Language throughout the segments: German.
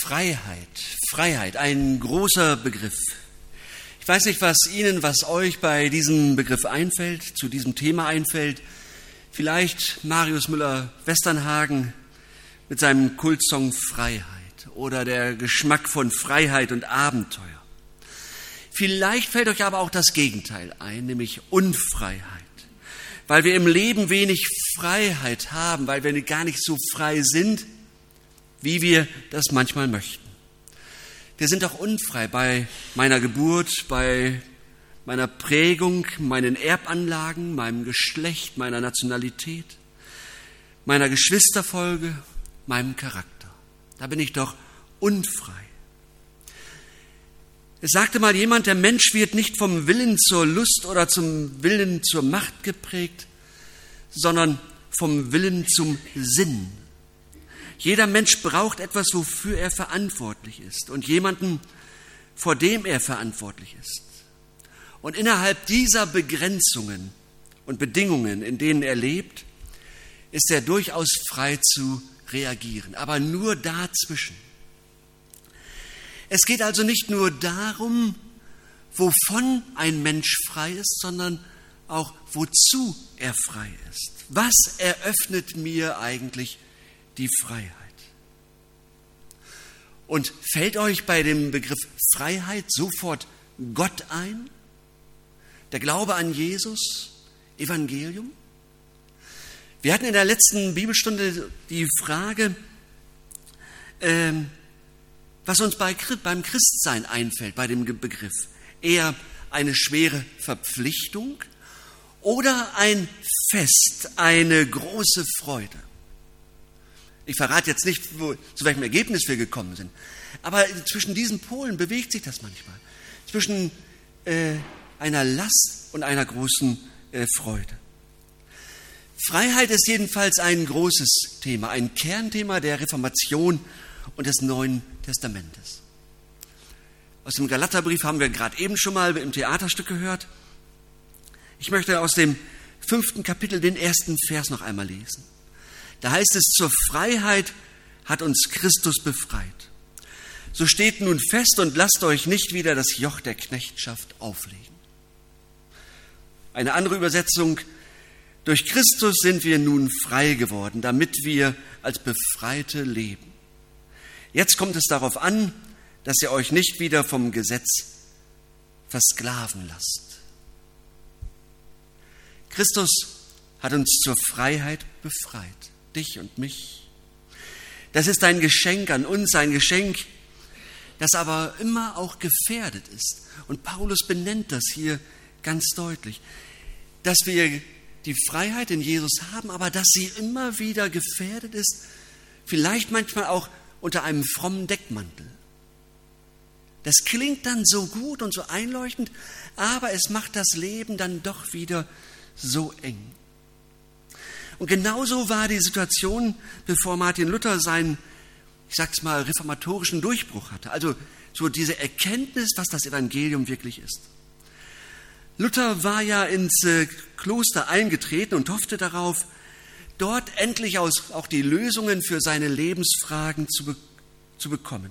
Freiheit, Freiheit, ein großer Begriff. Ich weiß nicht, was Ihnen, was euch bei diesem Begriff einfällt, zu diesem Thema einfällt. Vielleicht Marius Müller-Westernhagen mit seinem Kultsong Freiheit oder der Geschmack von Freiheit und Abenteuer. Vielleicht fällt euch aber auch das Gegenteil ein, nämlich Unfreiheit, weil wir im Leben wenig Freiheit haben, weil wir gar nicht so frei sind, wie wir das manchmal möchten. Wir sind auch unfrei bei meiner Geburt, bei meiner Prägung, meinen Erbanlagen, meinem Geschlecht, meiner Nationalität, meiner Geschwisterfolge, meinem Charakter. Da bin ich doch unfrei. Es sagte mal jemand, der Mensch wird nicht vom Willen zur Lust oder zum Willen zur Macht geprägt, sondern vom Willen zum Sinn. Jeder Mensch braucht etwas, wofür er verantwortlich ist und jemanden, vor dem er verantwortlich ist. Und innerhalb dieser Begrenzungen und Bedingungen, in denen er lebt, ist er durchaus frei zu reagieren, aber nur dazwischen. Es geht also nicht nur darum, wovon ein Mensch frei ist, sondern auch wozu er frei ist. Was eröffnet mir eigentlich die Freiheit. Und fällt euch bei dem Begriff Freiheit sofort Gott ein? Der Glaube an Jesus? Evangelium? Wir hatten in der letzten Bibelstunde die Frage, ähm, was uns bei, beim Christsein einfällt, bei dem Begriff. Eher eine schwere Verpflichtung oder ein Fest, eine große Freude. Ich verrate jetzt nicht, wo, zu welchem Ergebnis wir gekommen sind. Aber zwischen diesen Polen bewegt sich das manchmal. Zwischen äh, einer Last und einer großen äh, Freude. Freiheit ist jedenfalls ein großes Thema, ein Kernthema der Reformation und des Neuen Testamentes. Aus dem Galaterbrief haben wir gerade eben schon mal im Theaterstück gehört. Ich möchte aus dem fünften Kapitel den ersten Vers noch einmal lesen. Da heißt es, zur Freiheit hat uns Christus befreit. So steht nun fest und lasst euch nicht wieder das Joch der Knechtschaft auflegen. Eine andere Übersetzung, durch Christus sind wir nun frei geworden, damit wir als Befreite leben. Jetzt kommt es darauf an, dass ihr euch nicht wieder vom Gesetz versklaven lasst. Christus hat uns zur Freiheit befreit dich und mich. Das ist ein Geschenk an uns, ein Geschenk, das aber immer auch gefährdet ist. Und Paulus benennt das hier ganz deutlich, dass wir die Freiheit in Jesus haben, aber dass sie immer wieder gefährdet ist, vielleicht manchmal auch unter einem frommen Deckmantel. Das klingt dann so gut und so einleuchtend, aber es macht das Leben dann doch wieder so eng. Und genauso war die Situation, bevor Martin Luther seinen, ich sag's mal, reformatorischen Durchbruch hatte. Also so diese Erkenntnis, was das Evangelium wirklich ist. Luther war ja ins äh, Kloster eingetreten und hoffte darauf, dort endlich auch die Lösungen für seine Lebensfragen zu, be zu bekommen.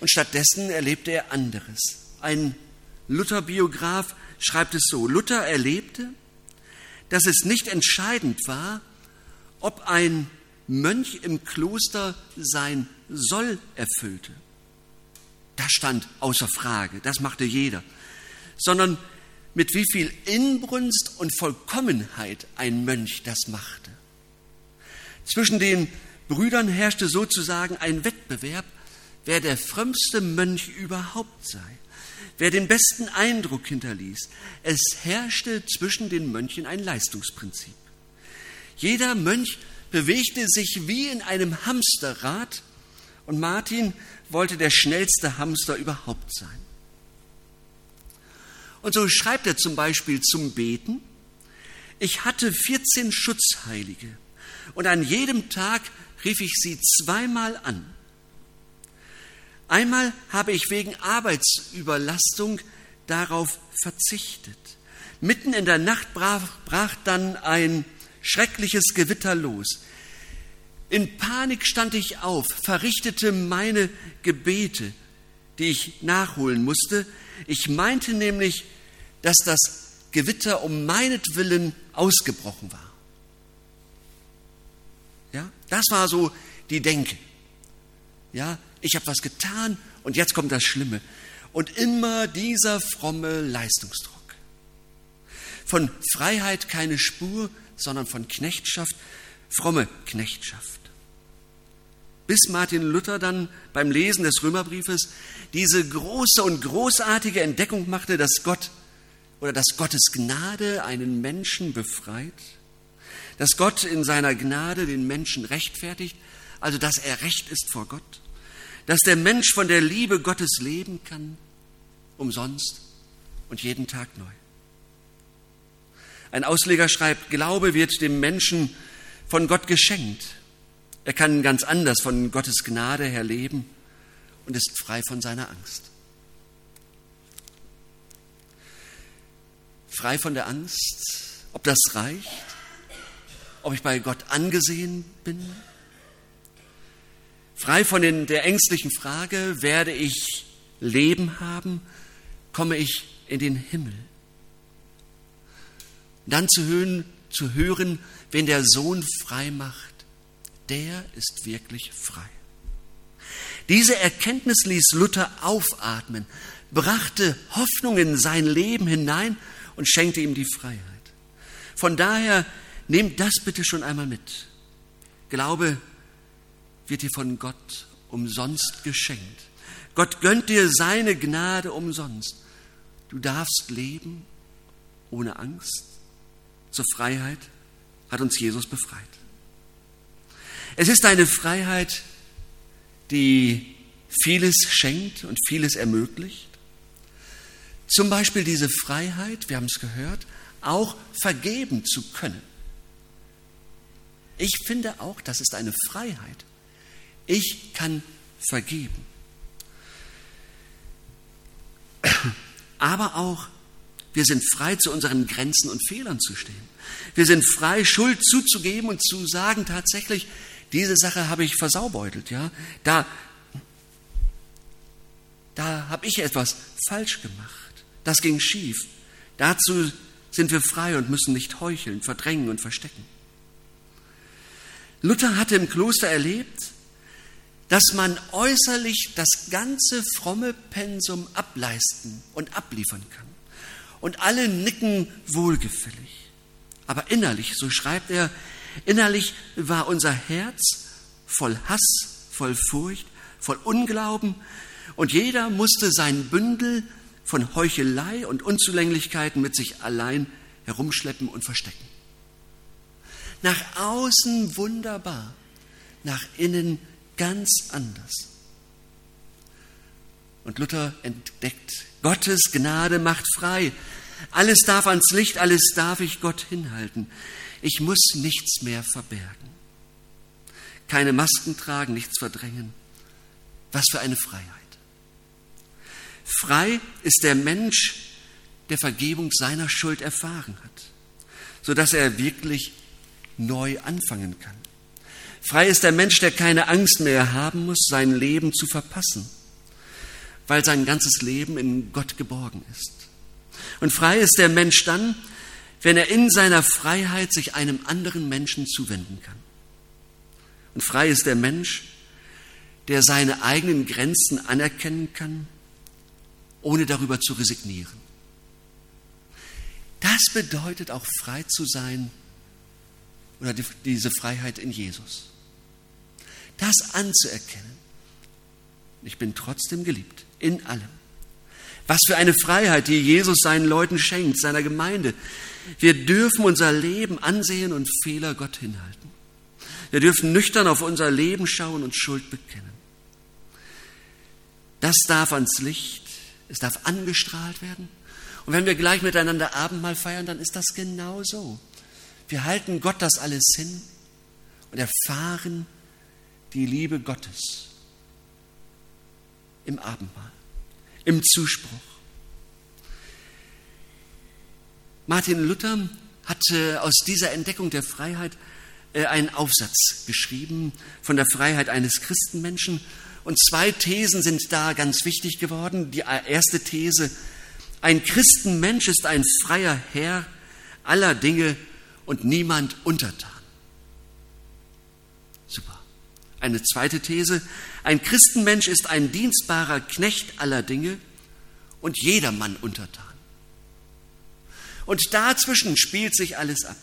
Und stattdessen erlebte er anderes. Ein Luther-Biograf schreibt es so, Luther erlebte, dass es nicht entscheidend war, ob ein Mönch im Kloster sein Soll erfüllte. Das stand außer Frage, das machte jeder, sondern mit wie viel Inbrunst und Vollkommenheit ein Mönch das machte. Zwischen den Brüdern herrschte sozusagen ein Wettbewerb, wer der frömmste Mönch überhaupt sei wer den besten Eindruck hinterließ. Es herrschte zwischen den Mönchen ein Leistungsprinzip. Jeder Mönch bewegte sich wie in einem Hamsterrad und Martin wollte der schnellste Hamster überhaupt sein. Und so schreibt er zum Beispiel zum Beten, ich hatte 14 Schutzheilige und an jedem Tag rief ich sie zweimal an. Einmal habe ich wegen Arbeitsüberlastung darauf verzichtet. Mitten in der Nacht brach, brach dann ein schreckliches Gewitter los. In Panik stand ich auf, verrichtete meine Gebete, die ich nachholen musste. Ich meinte nämlich, dass das Gewitter um meinetwillen ausgebrochen war. Ja, das war so die Denke. Ja, ich habe was getan und jetzt kommt das Schlimme. Und immer dieser fromme Leistungsdruck. Von Freiheit keine Spur, sondern von Knechtschaft, fromme Knechtschaft. Bis Martin Luther dann beim Lesen des Römerbriefes diese große und großartige Entdeckung machte, dass Gott oder dass Gottes Gnade einen Menschen befreit, dass Gott in seiner Gnade den Menschen rechtfertigt, also dass er recht ist vor Gott, dass der Mensch von der Liebe Gottes leben kann, umsonst und jeden Tag neu. Ein Ausleger schreibt, Glaube wird dem Menschen von Gott geschenkt. Er kann ganz anders von Gottes Gnade her leben und ist frei von seiner Angst. Frei von der Angst, ob das reicht, ob ich bei Gott angesehen bin. Frei von den, der ängstlichen Frage, werde ich Leben haben, komme ich in den Himmel. Dann zu hören, zu hören, wenn der Sohn frei macht, der ist wirklich frei. Diese Erkenntnis ließ Luther aufatmen, brachte Hoffnung in sein Leben hinein und schenkte ihm die Freiheit. Von daher nehmt das bitte schon einmal mit. Glaube wird dir von Gott umsonst geschenkt. Gott gönnt dir seine Gnade umsonst. Du darfst leben ohne Angst. Zur Freiheit hat uns Jesus befreit. Es ist eine Freiheit, die vieles schenkt und vieles ermöglicht. Zum Beispiel diese Freiheit, wir haben es gehört, auch vergeben zu können. Ich finde auch, das ist eine Freiheit. Ich kann vergeben. Aber auch, wir sind frei, zu unseren Grenzen und Fehlern zu stehen. Wir sind frei, Schuld zuzugeben und zu sagen, tatsächlich, diese Sache habe ich versaubeutelt, ja. Da, da habe ich etwas falsch gemacht. Das ging schief. Dazu sind wir frei und müssen nicht heucheln, verdrängen und verstecken. Luther hatte im Kloster erlebt, dass man äußerlich das ganze fromme Pensum ableisten und abliefern kann. Und alle nicken wohlgefällig. Aber innerlich, so schreibt er, innerlich war unser Herz voll Hass, voll Furcht, voll Unglauben und jeder musste sein Bündel von Heuchelei und Unzulänglichkeiten mit sich allein herumschleppen und verstecken. Nach außen wunderbar, nach innen ganz anders. Und Luther entdeckt, Gottes Gnade macht frei. Alles darf ans Licht, alles darf ich Gott hinhalten. Ich muss nichts mehr verbergen. Keine Masken tragen, nichts verdrängen. Was für eine Freiheit. Frei ist der Mensch, der Vergebung seiner Schuld erfahren hat, sodass er wirklich neu anfangen kann. Frei ist der Mensch, der keine Angst mehr haben muss, sein Leben zu verpassen, weil sein ganzes Leben in Gott geborgen ist. Und frei ist der Mensch dann, wenn er in seiner Freiheit sich einem anderen Menschen zuwenden kann. Und frei ist der Mensch, der seine eigenen Grenzen anerkennen kann, ohne darüber zu resignieren. Das bedeutet auch frei zu sein oder die, diese Freiheit in Jesus. Das anzuerkennen. Ich bin trotzdem geliebt, in allem. Was für eine Freiheit, die Jesus seinen Leuten schenkt, seiner Gemeinde. Wir dürfen unser Leben ansehen und Fehler Gott hinhalten. Wir dürfen nüchtern auf unser Leben schauen und Schuld bekennen. Das darf ans Licht, es darf angestrahlt werden. Und wenn wir gleich miteinander Abendmahl feiern, dann ist das genau so. Wir halten Gott das alles hin und erfahren die Liebe Gottes im Abendmahl, im Zuspruch. Martin Luther hatte aus dieser Entdeckung der Freiheit äh, einen Aufsatz geschrieben von der Freiheit eines Christenmenschen. Und zwei Thesen sind da ganz wichtig geworden. Die erste These, ein Christenmensch ist ein freier Herr aller Dinge und niemand untertan. Eine zweite These, ein Christenmensch ist ein dienstbarer Knecht aller Dinge und jedermann untertan. Und dazwischen spielt sich alles ab.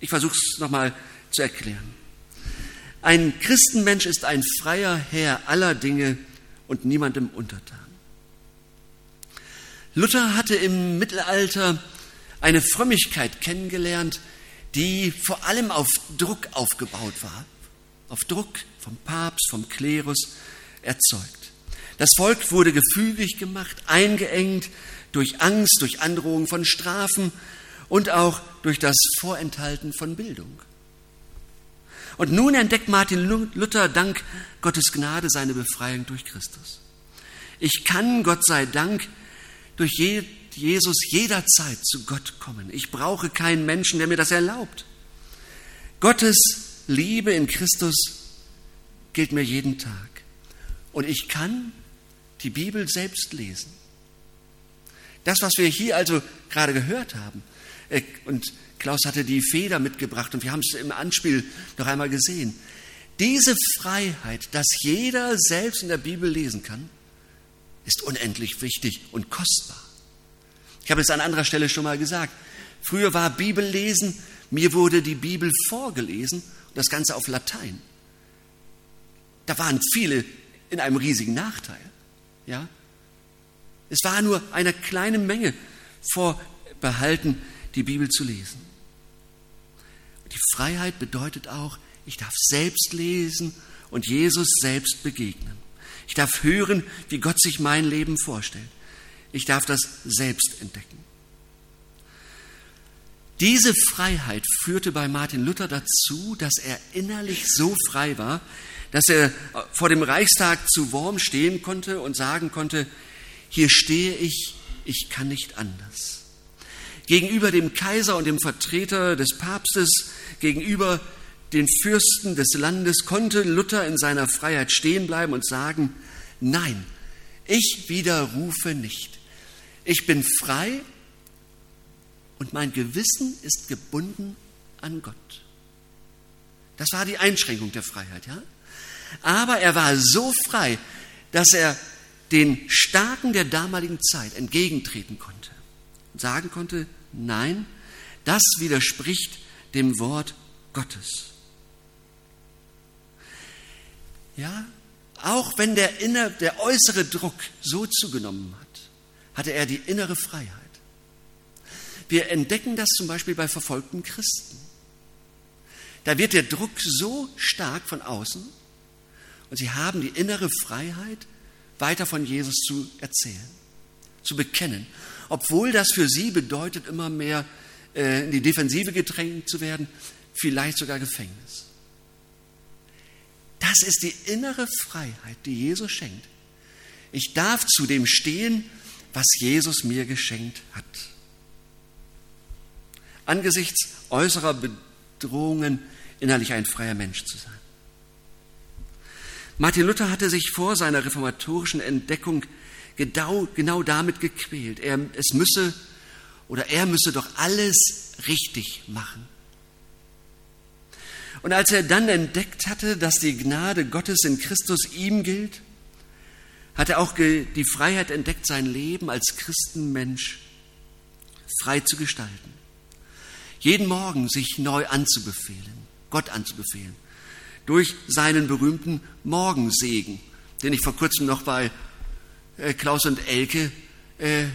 Ich versuche es nochmal zu erklären. Ein Christenmensch ist ein freier Herr aller Dinge und niemandem untertan. Luther hatte im Mittelalter eine Frömmigkeit kennengelernt, die vor allem auf Druck aufgebaut war. Auf Druck vom Papst, vom Klerus erzeugt. Das Volk wurde gefügig gemacht, eingeengt durch Angst, durch Androhung von Strafen und auch durch das Vorenthalten von Bildung. Und nun entdeckt Martin Luther dank Gottes Gnade seine Befreiung durch Christus. Ich kann, Gott sei Dank, durch Jesus jederzeit zu Gott kommen. Ich brauche keinen Menschen, der mir das erlaubt. Gottes Liebe in Christus gilt mir jeden Tag. Und ich kann die Bibel selbst lesen. Das, was wir hier also gerade gehört haben, äh, und Klaus hatte die Feder mitgebracht und wir haben es im Anspiel noch einmal gesehen. Diese Freiheit, dass jeder selbst in der Bibel lesen kann, ist unendlich wichtig und kostbar. Ich habe es an anderer Stelle schon mal gesagt. Früher war Bibellesen, mir wurde die Bibel vorgelesen das Ganze auf Latein. Da waren viele in einem riesigen Nachteil. Ja? Es war nur einer kleinen Menge vorbehalten, die Bibel zu lesen. Die Freiheit bedeutet auch, ich darf selbst lesen und Jesus selbst begegnen. Ich darf hören, wie Gott sich mein Leben vorstellt. Ich darf das selbst entdecken. Diese Freiheit führte bei Martin Luther dazu, dass er innerlich so frei war, dass er vor dem Reichstag zu Worm stehen konnte und sagen konnte, hier stehe ich, ich kann nicht anders. Gegenüber dem Kaiser und dem Vertreter des Papstes, gegenüber den Fürsten des Landes konnte Luther in seiner Freiheit stehen bleiben und sagen, nein, ich widerrufe nicht. Ich bin frei und mein Gewissen ist gebunden an Gott. Das war die Einschränkung der Freiheit, ja? Aber er war so frei, dass er den Starken der damaligen Zeit entgegentreten konnte und sagen konnte, nein, das widerspricht dem Wort Gottes. Ja, auch wenn der, inner, der äußere Druck so zugenommen hat, hatte er die innere Freiheit. Wir entdecken das zum Beispiel bei verfolgten Christen. Da wird der Druck so stark von außen, und sie haben die innere Freiheit, weiter von Jesus zu erzählen, zu bekennen. Obwohl das für sie bedeutet, immer mehr äh, in die Defensive gedrängt zu werden, vielleicht sogar Gefängnis. Das ist die innere Freiheit, die Jesus schenkt. Ich darf zu dem stehen, was Jesus mir geschenkt hat. Angesichts äußerer Bedrohungen innerlich ein freier Mensch zu sein. Martin Luther hatte sich vor seiner reformatorischen Entdeckung genau, genau damit gequält. Er, es müsse oder er müsse doch alles richtig machen. Und als er dann entdeckt hatte, dass die Gnade Gottes in Christus ihm gilt, hat er auch die Freiheit entdeckt, sein Leben als Christenmensch frei zu gestalten. Jeden Morgen sich neu anzubefehlen, Gott anzubefehlen durch seinen berühmten Morgensegen, den ich vor kurzem noch bei äh, Klaus und Elke äh,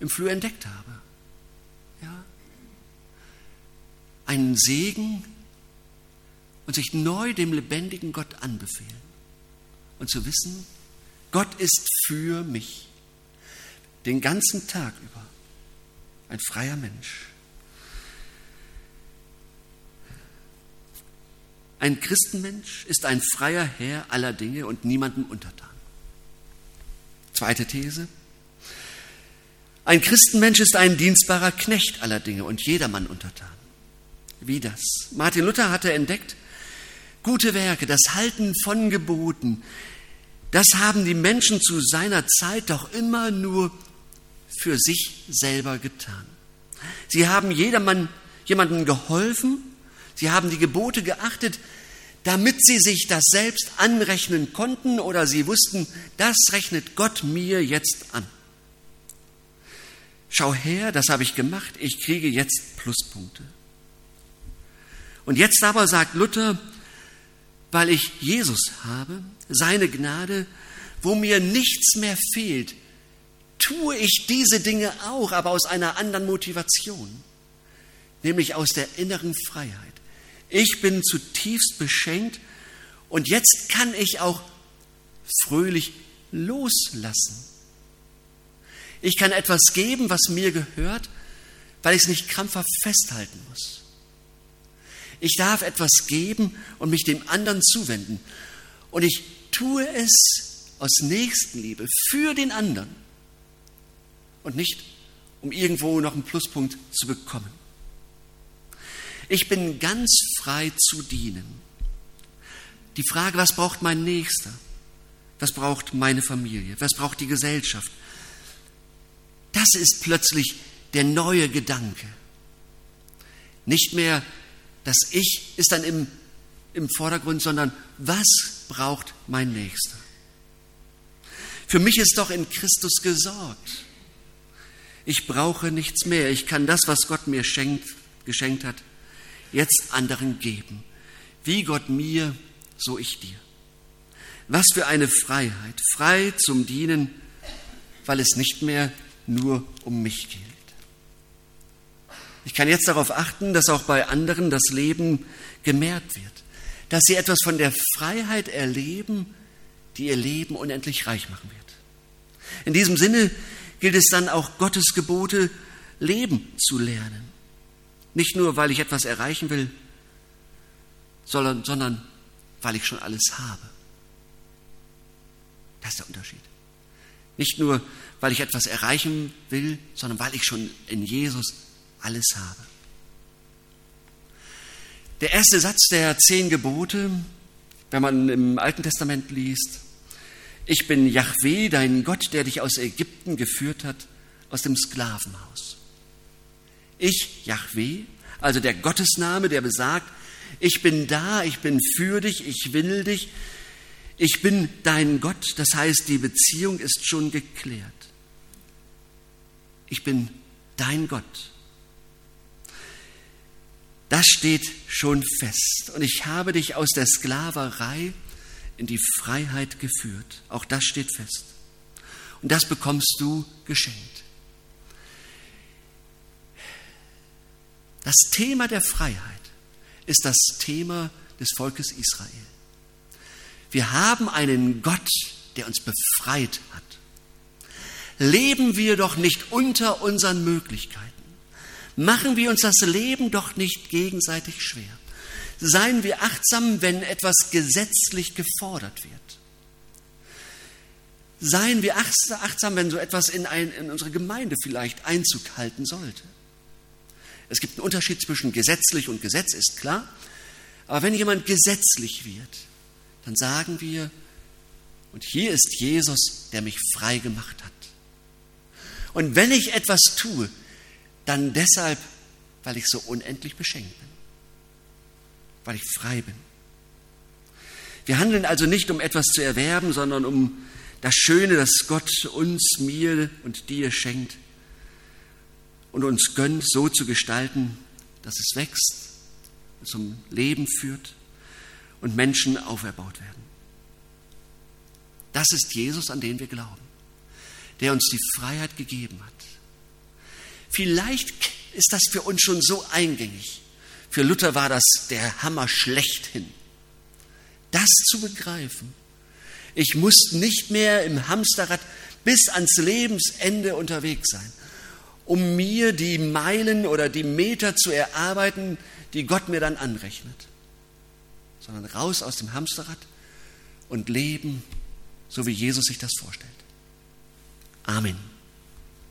im Flur entdeckt habe. Ja? Einen Segen und sich neu dem lebendigen Gott anbefehlen und zu wissen, Gott ist für mich den ganzen Tag über ein freier Mensch. Ein Christenmensch ist ein freier Herr aller Dinge und niemandem untertan. Zweite These. Ein Christenmensch ist ein dienstbarer Knecht aller Dinge und jedermann untertan. wie das. Martin Luther hatte entdeckt, gute Werke, das Halten von Geboten, das haben die Menschen zu seiner Zeit doch immer nur für sich selber getan. Sie haben jedermann, jemandem geholfen, sie haben die Gebote geachtet, damit sie sich das selbst anrechnen konnten oder sie wussten, das rechnet Gott mir jetzt an. Schau her, das habe ich gemacht, ich kriege jetzt Pluspunkte. Und jetzt aber sagt Luther, weil ich Jesus habe, seine Gnade, wo mir nichts mehr fehlt, tue ich diese Dinge auch, aber aus einer anderen Motivation, nämlich aus der inneren Freiheit. Ich bin zutiefst beschenkt und jetzt kann ich auch fröhlich loslassen. Ich kann etwas geben, was mir gehört, weil ich es nicht krampfhaft festhalten muss. Ich darf etwas geben und mich dem anderen zuwenden. Und ich tue es aus Nächstenliebe für den anderen und nicht, um irgendwo noch einen Pluspunkt zu bekommen. Ich bin ganz frei zu dienen. Die Frage, was braucht mein Nächster? Was braucht meine Familie? Was braucht die Gesellschaft? Das ist plötzlich der neue Gedanke. Nicht mehr das Ich ist dann im, im Vordergrund, sondern was braucht mein Nächster? Für mich ist doch in Christus gesorgt. Ich brauche nichts mehr. Ich kann das, was Gott mir schenkt, geschenkt hat, jetzt anderen geben. Wie Gott mir, so ich dir. Was für eine Freiheit. Frei zum Dienen, weil es nicht mehr nur um mich geht. Ich kann jetzt darauf achten, dass auch bei anderen das Leben gemehrt wird, dass sie etwas von der Freiheit erleben, die ihr Leben unendlich reich machen wird. In diesem Sinne gilt es dann auch Gottes Gebote leben zu lernen. Nicht nur, weil ich etwas erreichen will, sondern, sondern weil ich schon alles habe. Das ist der Unterschied. Nicht nur, weil ich etwas erreichen will, sondern weil ich schon in Jesus alles habe. Der erste Satz der zehn Gebote, wenn man im Alten Testament liest, ich bin Yahweh, dein Gott, der dich aus Ägypten geführt hat, aus dem Sklavenhaus. Ich, Yahweh, also der Gottesname, der besagt, ich bin da, ich bin für dich, ich will dich, ich bin dein Gott, das heißt, die Beziehung ist schon geklärt. Ich bin dein Gott. Das steht schon fest. Und ich habe dich aus der Sklaverei in die Freiheit geführt. Auch das steht fest. Und das bekommst du geschenkt. Das Thema der Freiheit ist das Thema des Volkes Israel. Wir haben einen Gott, der uns befreit hat. Leben wir doch nicht unter unseren Möglichkeiten machen wir uns das Leben doch nicht gegenseitig schwer. Seien wir achtsam, wenn etwas gesetzlich gefordert wird. Seien wir achtsam, wenn so etwas in, ein, in unsere Gemeinde vielleicht Einzug halten sollte. Es gibt einen Unterschied zwischen gesetzlich und Gesetz, ist klar. Aber wenn jemand gesetzlich wird, dann sagen wir, und hier ist Jesus, der mich frei gemacht hat. Und wenn ich etwas tue, dann deshalb, weil ich so unendlich beschenkt bin, weil ich frei bin. Wir handeln also nicht, um etwas zu erwerben, sondern um das Schöne, das Gott uns, mir und dir schenkt und uns gönnt, so zu gestalten, dass es wächst, zum Leben führt und Menschen auferbaut werden. Das ist Jesus, an den wir glauben, der uns die Freiheit gegeben hat Vielleicht ist das für uns schon so eingängig. Für Luther war das der Hammer schlechthin. Das zu begreifen. Ich muss nicht mehr im Hamsterrad bis ans Lebensende unterwegs sein, um mir die Meilen oder die Meter zu erarbeiten, die Gott mir dann anrechnet, sondern raus aus dem Hamsterrad und leben, so wie Jesus sich das vorstellt. Amen.